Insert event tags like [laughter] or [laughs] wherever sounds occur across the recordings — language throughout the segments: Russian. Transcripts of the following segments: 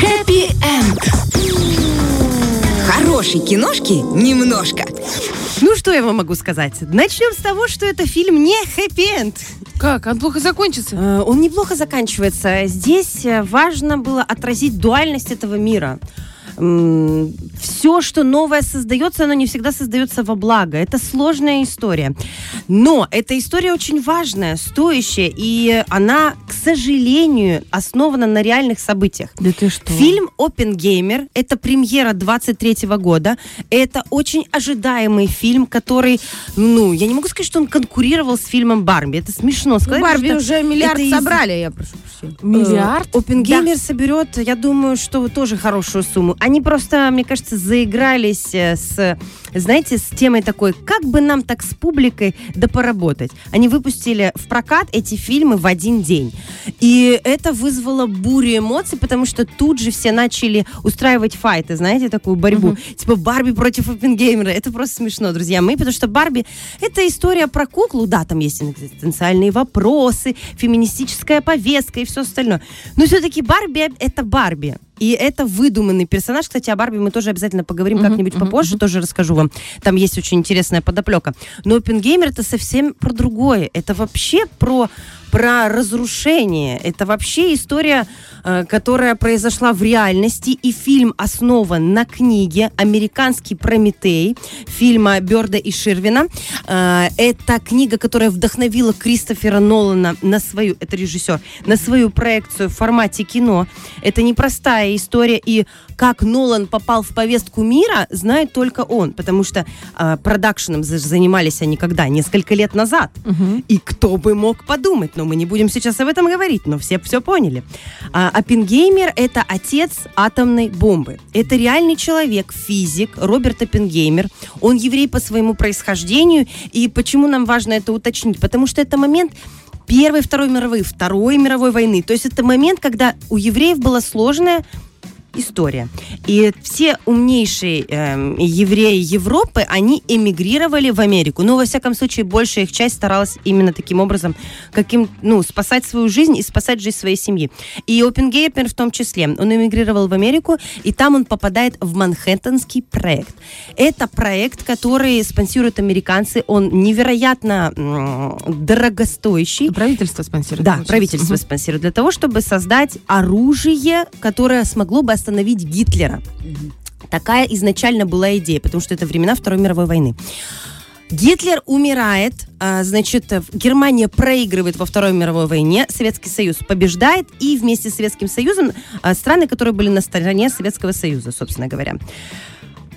Хэппи-энд. Хорошей киношки немножко. Ну, что я вам могу сказать? Начнем с того, что это фильм не хэппи-энд. Как? Он плохо закончится? Э, Он неплохо заканчивается. Здесь э, важно было отразить дуальность этого мира. Все, что новое создается, оно не всегда создается во благо. Это сложная история. Но эта история очень важная, стоящая, и она, к сожалению, основана на реальных событиях. Да ты что? Фильм «Опенгеймер» — это премьера 23 года. Это очень ожидаемый фильм, который, ну, я не могу сказать, что он конкурировал с фильмом «Барби». Это смешно Ну, сказать. Барби потому что уже миллиард это из- собрали, я прошу Миллиард? Э, Опенгеймер соберет, я думаю, что тоже хорошую сумму. Они просто, мне кажется, заигрались э, с, знаете, с темой такой, как бы нам так с публикой да поработать. Они выпустили в прокат эти фильмы в один день. И это вызвало бурю эмоций, потому что тут же все начали устраивать файты, знаете, такую борьбу. Типа Барби против Опенгеймера. Это просто смешно, друзья мои, потому что Барби — это история про куклу. Да, там есть экзистенциальные вопросы, феминистическая повестка и все остальное. Но все-таки Барби — это Барби. И это выдуманный персонаж. Кстати, о Барби мы тоже обязательно поговорим как-нибудь попозже, тоже расскажу вам. Там есть очень интересная подоплека. Но Опенгеймер это совсем про другое. Это вообще про про разрушение. Это вообще история, э, которая произошла в реальности. И фильм основан на книге «Американский Прометей» фильма Берда и Ширвина. Э, Это книга, которая вдохновила Кристофера Нолана на свою, это режиссер, на свою проекцию в формате кино. Это непростая история. И как Нолан попал в повестку мира, знает только он. Потому что э, продакшеном за- занимались они когда? Несколько лет назад. И кто бы мог подумать? Но мы не будем сейчас об этом говорить, но все все поняли. А, Оппенгеймер – это отец атомной бомбы. Это реальный человек, физик Роберт Оппенгеймер. Он еврей по своему происхождению. И почему нам важно это уточнить? Потому что это момент Первой, Второй мировой, Второй мировой войны. То есть это момент, когда у евреев была сложная история. И все умнейшие эм, евреи Европы, они эмигрировали в Америку. Ну, во всяком случае, большая их часть старалась именно таким образом, каким, ну, спасать свою жизнь и спасать жизнь своей семьи. И Опенгеймер в том числе. Он эмигрировал в Америку, и там он попадает в Манхэттенский проект. Это проект, который спонсируют американцы. Он невероятно м, дорогостоящий. Правительство спонсирует. Да, получается. правительство спонсирует для того, чтобы создать оружие, которое смогло бы остановить Гитлера. Такая изначально была идея, потому что это времена Второй мировой войны. Гитлер умирает, а, значит, Германия проигрывает во Второй мировой войне, Советский Союз побеждает, и вместе с Советским Союзом а, страны, которые были на стороне Советского Союза, собственно говоря.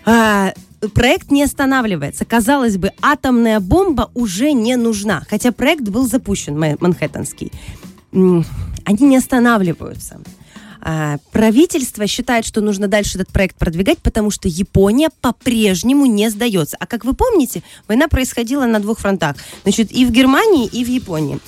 А, проект не останавливается. Казалось бы, атомная бомба уже не нужна. Хотя проект был запущен, Манхэттенский. Они не останавливаются. А, Правительство считает, что нужно дальше этот проект продвигать, потому что Япония по-прежнему не сдается. А как вы помните, война происходила на двух фронтах. Значит, и в Германии, и в Японии.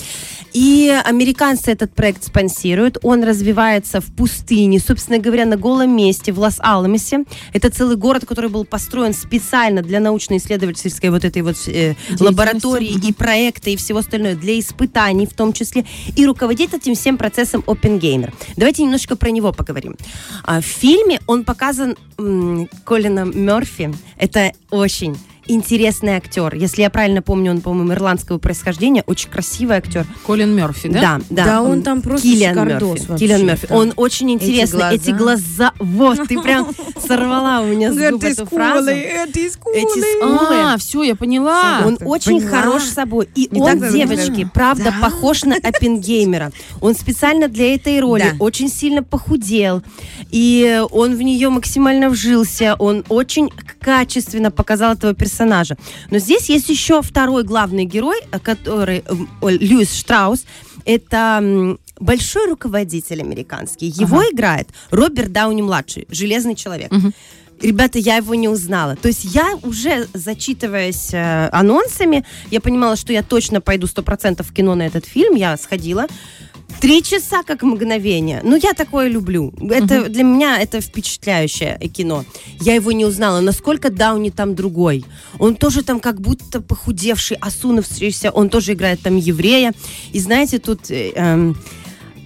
И американцы этот проект спонсируют. Он развивается в пустыне, собственно говоря, на голом месте, в Лос-Аламосе. Это целый город, который был построен специально для научно-исследовательской вот этой вот э, лаборатории и проекта и всего остального, для испытаний в том числе. И руководит этим всем процессом Опенгеймер. Давайте немножко про него поговорим. А, в фильме он показан м, Колином Мерфи. Это очень интересный актер. Если я правильно помню, он, по-моему, ирландского происхождения. Очень красивый актер. Колин Мерфи, да? Да, да. Да, он там просто Киллиан Мерфи. вообще, Киллиан Мерфи. Он очень интересный. глаза. Эти глаза. Вот, ты прям [laughs] сорвала у меня с губ эту фразу. Эти скулы. А, все, я поняла. Он очень хорош собой. И он, девочки, правда, Да. похож на [laughs] Оппенгеймера. Он специально для этой роли очень сильно похудел. И он в нее максимально вжился. Он очень качественно показал этого персонажа. Но здесь есть еще второй главный герой, э, который м, ой, Льюис Штраус. Это большой руководитель американский. Его играет Роберт Дауни-младший, железный человек. Ребята, я его не узнала. То есть я уже, зачитываясь э, анонсами, я понимала, что я точно пойду 100% в кино на этот фильм. Я сходила. Три часа как мгновение. Ну, я такое люблю. Это для меня это впечатляющее кино. Я его не узнала. Насколько Дауни там другой. Он тоже там как будто похудевший, осунувшийся. Он тоже играет там еврея. И знаете, тут... э, эм,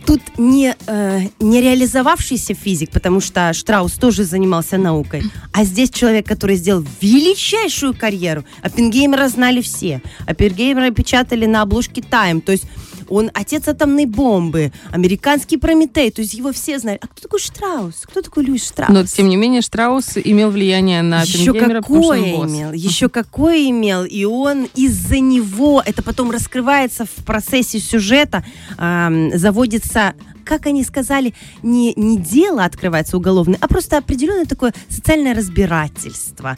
тут не, э, не реализовавшийся физик, потому что Штраус тоже занимался наукой, а здесь человек, который сделал величайшую карьеру. Оппенгеймера знали все. Оппенгеймера печатали на обложке Time. То есть он отец атомной бомбы, американский Прометей, то есть его все знают. А кто такой Штраус? Кто такой Льюис Штраус? Но, тем не менее, Штраус имел влияние на еще потому какое босс. имел, еще какое имел, и он из-за него, это потом раскрывается в процессе сюжета, ам, заводится как они сказали, не, не дело открывается уголовное, а просто определенное такое социальное разбирательство.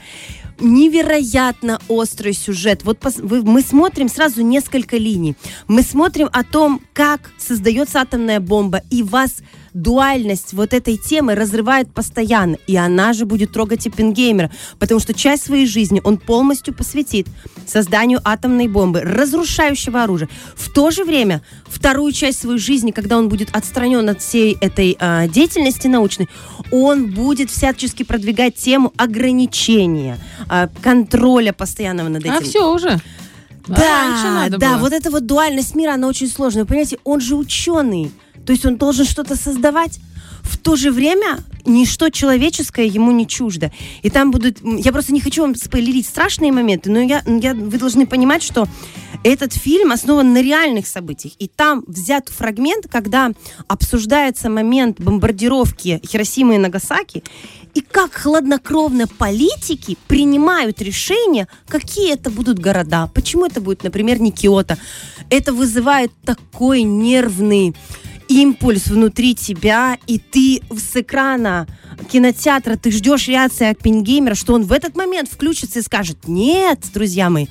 Невероятно острый сюжет. Вот пос- вы- мы смотрим сразу несколько линий. Мы смотрим о том, как создается атомная бомба, и вас дуальность вот этой темы разрывает постоянно. И она же будет трогать Оппенгеймера, потому что часть своей жизни он полностью посвятит созданию атомной бомбы, разрушающего оружия. В то же время вторую часть своей жизни, когда он будет отстранен от всей этой а, деятельности научной, он будет всячески продвигать тему ограничения, а, контроля постоянного над этим. А все уже. А Да, надо да, было. вот эта вот дуальность мира, она очень сложная. Вы понимаете, он же ученый, то есть он должен что-то создавать. В то же время ничто человеческое ему не чуждо. И там будут... Я просто не хочу вам спойлерить страшные моменты, но я, я, вы должны понимать, что этот фильм основан на реальных событиях. И там взят фрагмент, когда обсуждается момент бомбардировки Хиросимы и Нагасаки, и как хладнокровно политики принимают решения, какие это будут города, почему это будет, например, не Киото. Это вызывает такой нервный импульс внутри тебя, и ты с экрана кинотеатра, ты ждешь реакции Оппенгеймера, что он в этот момент включится и скажет, нет, друзья мои,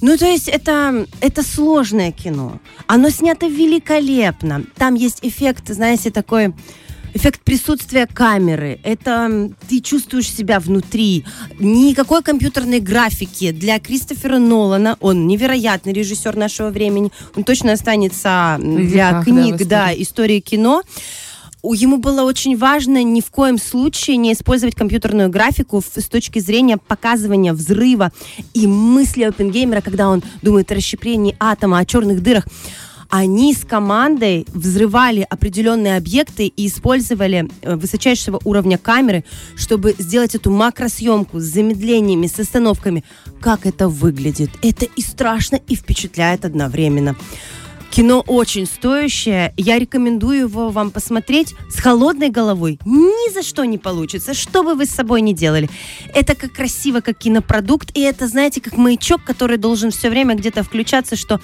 ну, то есть это, это сложное кино. Оно снято великолепно. Там есть эффект, знаете, такой эффект присутствия камеры. Это ты чувствуешь себя внутри. Никакой компьютерной графики. Для Кристофера Нолана, он невероятный режиссер нашего времени, он точно останется для веках, да, книг, в да, истории кино. У- Ему было очень важно ни в коем случае не использовать компьютерную графику с точки зрения показывания взрыва и мысли Оппенгеймера, когда он думает о расщеплении атома, о черных дырах. Они с командой взрывали определенные объекты и использовали э, высочайшего уровня камеры, чтобы сделать эту макросъемку с замедлениями, с остановками. Как это выглядит? Это и страшно, и впечатляет одновременно. Кино очень стоящее. Я рекомендую его вам посмотреть с холодной головой. Ни за что не получится, что бы вы с собой ни делали. Это как красиво, как кинопродукт. И это, знаете, как маячок, который должен все время где-то включаться, что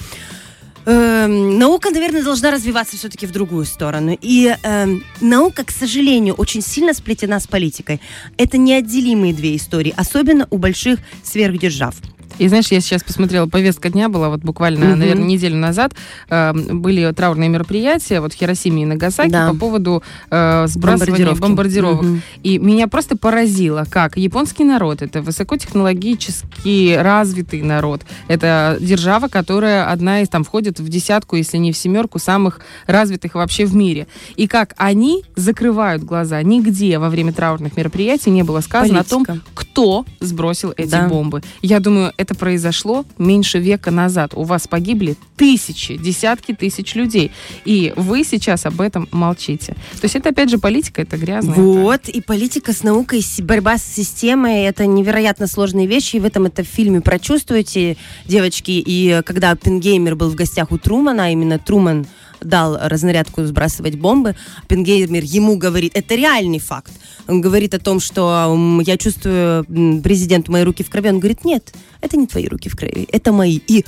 эм, наука, наверное, должна развиваться все-таки в другую сторону. И эм, наука, к сожалению, очень сильно сплетена с политикой. Это неотделимые две истории, особенно у больших сверхдержав. И знаешь, я сейчас посмотрела, повестка дня была вот буквально, Мгм. наверное, неделю назад. э, были траурные мероприятия вот в Хиросиме и Нагасаки Да. по поводу э, сбрасывания бомбардировок. Мгм. И меня просто поразило, как японский народ, это высокотехнологически развитый народ, это держава, которая одна из, там, входит в десятку, если не в семерку, самых развитых вообще в мире. И как они закрывают глаза. Нигде во время траурных мероприятий не было сказано о том, Политика. кто сбросил эти Да. бомбы. Я думаю, это произошло меньше века назад. У вас погибли тысячи, десятки тысяч людей. И вы сейчас об этом молчите. То есть это, опять же, политика, это грязная. Вот, и политика с наукой, борьба с системой, это невероятно сложные вещи, и в этом это в фильме прочувствуете, девочки, и когда Оппенгеймер был в гостях у Трумана, а именно Труман дал разнарядку сбрасывать бомбы, Оппенгеймер ему говорит, это реальный факт, он говорит о том, что я чувствую, президент, мои руки в крови, он говорит, нет, это не твои руки в крови, это мои, и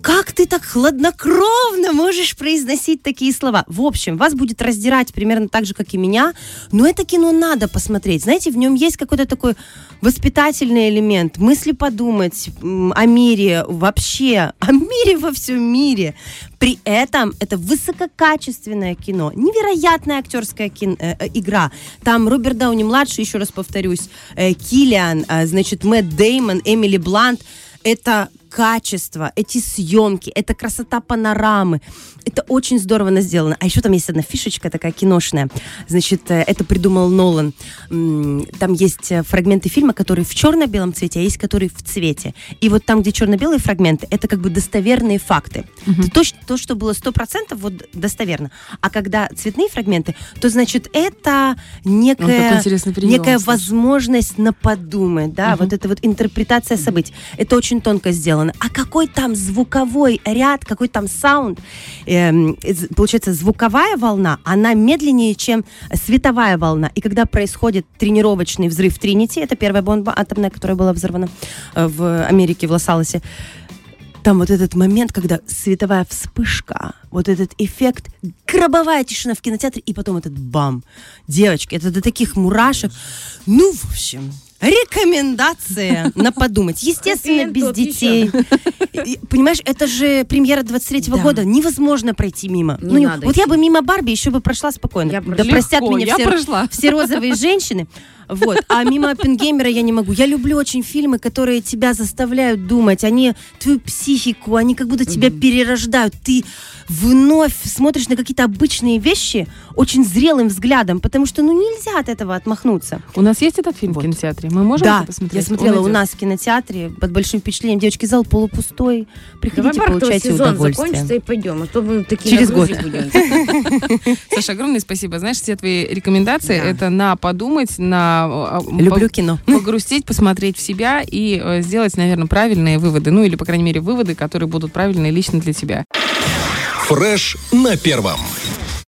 как ты так хладнокровно можешь произносить такие слова? В общем, вас будет раздирать примерно так же, как и меня, но это кино надо посмотреть. Знаете, в нем есть какой-то такой воспитательный элемент, мысли подумать о мире вообще, [laughs] о мире во всем мире. При этом это высококачественное кино, невероятная актерская кин- э, э, игра. Там Роберт Дауни младший, еще раз повторюсь, э, Киллиан, э, значит, Мэтт Деймон, Эмили Блант. Это качество, эти съемки, эта красота панорамы. Это очень здорово сделано. А еще там есть одна фишечка такая киношная. Значит, э, это придумал Нолан. Там есть э, фрагменты фильма, которые в черно-белом цвете, а есть которые в цвете. И вот там, где черно-белые фрагменты, это как бы достоверные факты. Это то, что- то, что было 100% вот достоверно. А когда цветные фрагменты, то значит это некая, прием, некая возможность на подумать, да, вот это вот интерпретация событий. Это очень тонко сделано. А какой там звуковой ряд, какой там саунд? Эм, получается, звуковая волна, она медленнее, чем световая волна. И когда происходит тренировочный взрыв Тринити, это первая бомба атомная, которая была взорвана э, в Америке, в Лос-Алосе, там вот этот момент, когда световая вспышка, вот этот эффект, гробовая тишина в кинотеатре, и потом этот бам. Девочки, это до таких мурашек. Ну, в общем, рекомендация на подумать. Естественно, без детей. Понимаешь, это же премьера 23-го Да. года. Невозможно пройти мимо. Не Ну, надо вот я бы мимо Барби еще бы прошла спокойно. Я да простят меня я все, прошла. все розовые женщины. Вот. А мимо Оппенгеймера я не могу. Я люблю очень фильмы, которые тебя заставляют думать. Они твою психику, они как будто тебя перерождают. Ты вновь смотришь на какие-то обычные вещи очень зрелым взглядом, потому что ну нельзя от этого отмахнуться. У нас есть этот фильм Вот. в кинотеатре? Мы можем да, это посмотреть? я смотрела Он у нас в кинотеатре под большим впечатлением. Девочки, зал полупустой. Давай Приходите, парковый получайте сезон удовольствие. закончится и пойдем, а то мы такие Через год. будем. [laughs] [laughs] Саша, огромное спасибо. Знаешь, все твои рекомендации Да. это на подумать, на э, Люблю кино. по- [laughs] погрустить, посмотреть в себя и э, сделать, наверное, правильные выводы. Ну или, по крайней мере, выводы, которые будут правильные лично для тебя. Фреш на первом.